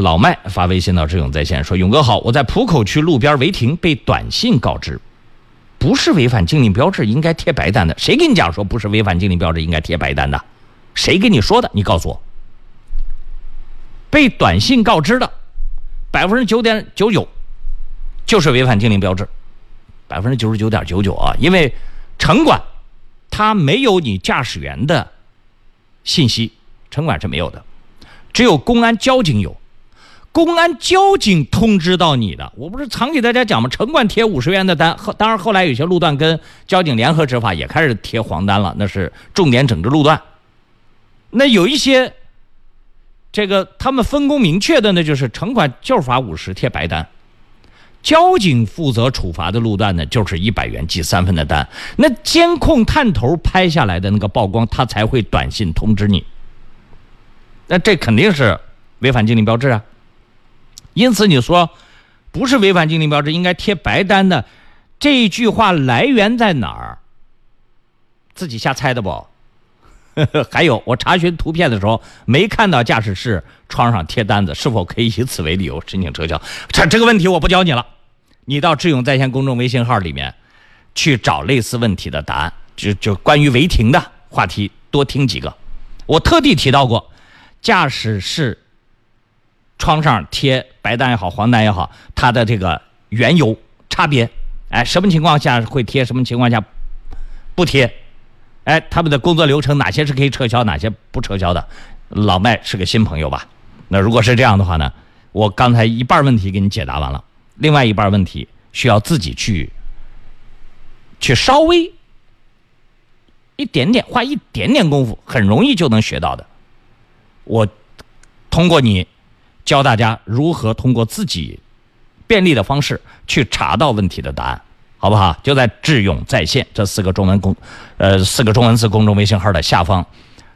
老麦发微信到志勇在线说：“勇哥好，我在浦口区路边违停，被短信告知，不是违反禁令标志，应该贴白单的。谁跟你讲说不是违反禁令标志应该贴白单的？谁跟你说的？你告诉我。被短信告知的，百分之九点九九，就是违反禁令标志，百分之九十九点九九啊！因为城管他没有你驾驶员的信息，城管是没有的，只有公安交警有。”公安交警通知到你的，我不是常给大家讲吗？城管贴五十元的单，后当然后来有些路段跟交警联合执法，也开始贴黄单了，那是重点整治路段。那有一些，这个他们分工明确的呢，就是城管就罚五十贴白单，交警负责处罚的路段呢，就是一百元记三分的单。那监控探头拍下来的那个曝光，他才会短信通知你。那这肯定是违反禁令标志啊。因此，你说不是违反禁令标志应该贴白单的这一句话来源在哪儿？自己瞎猜的不？还有，我查询图片的时候没看到驾驶室窗上贴单子，是否可以以此为理由申请撤销？这这个问题我不教你了，你到智勇在线公众微信号里面去找类似问题的答案，就就关于违停的话题多听几个。我特地提到过驾驶室。窗上贴白单也好，黄单也好，它的这个缘由差别，哎，什么情况下会贴，什么情况下不贴，哎，他们的工作流程哪些是可以撤销，哪些不撤销的？老麦是个新朋友吧？那如果是这样的话呢？我刚才一半问题给你解答完了，另外一半问题需要自己去去稍微一点点花一点点功夫，很容易就能学到的。我通过你。教大家如何通过自己便利的方式去查到问题的答案，好不好？就在“智勇在线”这四个中文公，呃，四个中文字公众微信号的下方，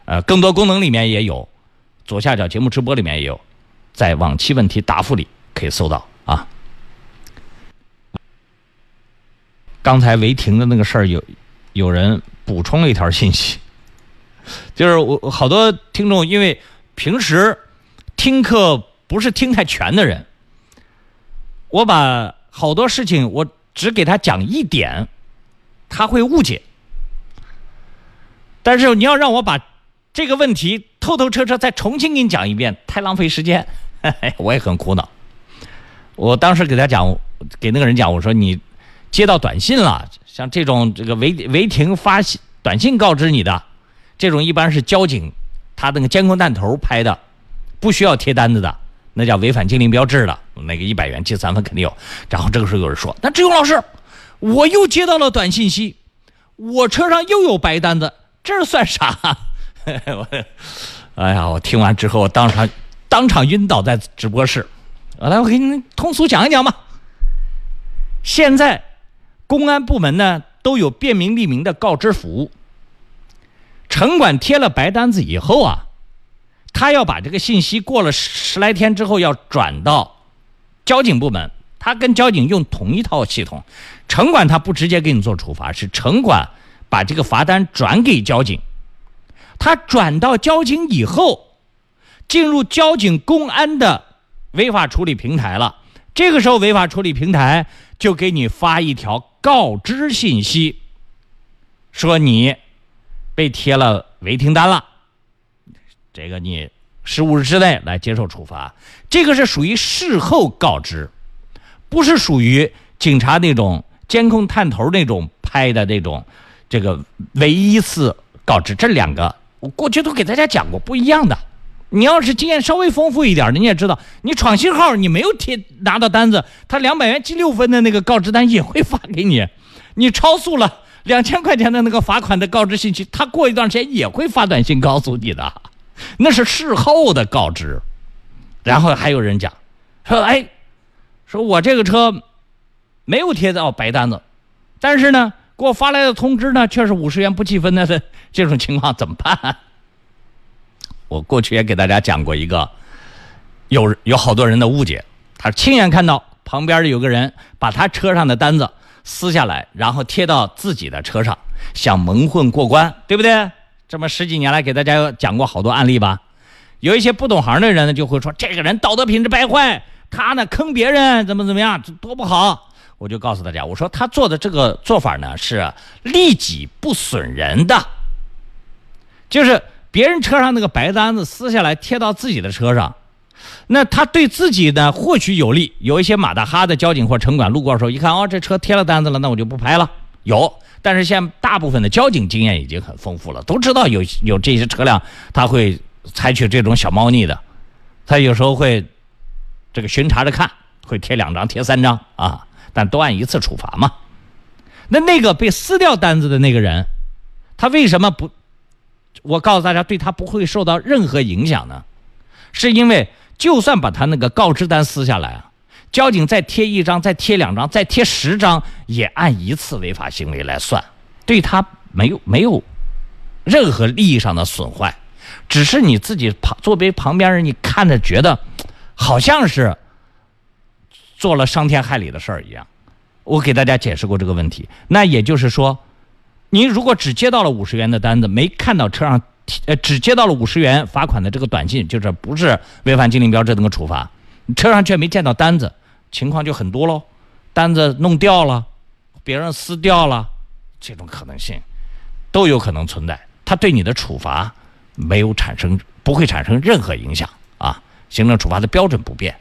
呃，更多功能里面也有，左下角节目直播里面也有，在往期问题答复里可以搜到啊。刚才违停的那个事儿，有有人补充了一条信息，就是我好多听众因为平时听课。不是听太全的人，我把好多事情我只给他讲一点，他会误解。但是你要让我把这个问题透透彻彻再重新给你讲一遍，太浪费时间，我也很苦恼。我当时给他讲，给那个人讲，我说你接到短信了，像这种这个违违停发短信告知你的，这种一般是交警他那个监控探头拍的，不需要贴单子的。那叫违反禁令标志的，那个一百元记三分肯定有。然后这个时候有人说：“那志勇老师，我又接到了短信息，我车上又有白单子，这算啥？”哎呀，我听完之后，我当场当场晕倒在直播室。来，我给你通俗讲一讲吧。现在公安部门呢都有便民利民的告知服务，城管贴了白单子以后啊。他要把这个信息过了十来天之后要转到交警部门，他跟交警用同一套系统，城管他不直接给你做处罚，是城管把这个罚单转给交警，他转到交警以后，进入交警公安的违法处理平台了，这个时候违法处理平台就给你发一条告知信息，说你被贴了违停单了。这个你十五日之内来接受处罚，这个是属于事后告知，不是属于警察那种监控探头那种拍的那种，这个唯一次告知。这两个我过去都给大家讲过不一样的。你要是经验稍微丰富一点的，你也知道，你闯信号你没有贴拿到单子，他两百元记六分的那个告知单也会发给你。你超速了两千块钱的那个罚款的告知信息，他过一段时间也会发短信告诉你的。那是事后的告知，然后还有人讲，说哎，说我这个车没有贴到白单子，但是呢，给我发来的通知呢却是五十元不计分的，这种情况怎么办？我过去也给大家讲过一个，有有好多人的误解，他亲眼看到旁边有个人把他车上的单子撕下来，然后贴到自己的车上，想蒙混过关，对不对？这么十几年来，给大家讲过好多案例吧。有一些不懂行的人呢，就会说这个人道德品质败坏，他呢坑别人，怎么怎么样，多不好。我就告诉大家，我说他做的这个做法呢是利己不损人的，就是别人车上那个白单子撕下来贴到自己的车上，那他对自己呢或许有利。有一些马大哈的交警或城管路过的时候，一看哦，这车贴了单子了，那我就不拍了。有，但是现在大部分的交警经验已经很丰富了，都知道有有这些车辆他会。采取这种小猫腻的，他有时候会这个巡查着看，会贴两张、贴三张啊，但都按一次处罚嘛。那那个被撕掉单子的那个人，他为什么不？我告诉大家，对他不会受到任何影响呢？是因为就算把他那个告知单撕下来啊，交警再贴一张、再贴两张、再贴十张，也按一次违法行为来算，对他没有没有任何利益上的损坏。只是你自己旁作为旁边人，你看着觉得好像是做了伤天害理的事儿一样。我给大家解释过这个问题。那也就是说，您如果只接到了五十元的单子，没看到车上呃只接到了五十元罚款的这个短信，就是不是违反禁令标志那个处罚，车上却没见到单子，情况就很多喽。单子弄掉了，别人撕掉了，这种可能性都有可能存在。他对你的处罚。没有产生，不会产生任何影响啊！行政处罚的标准不变。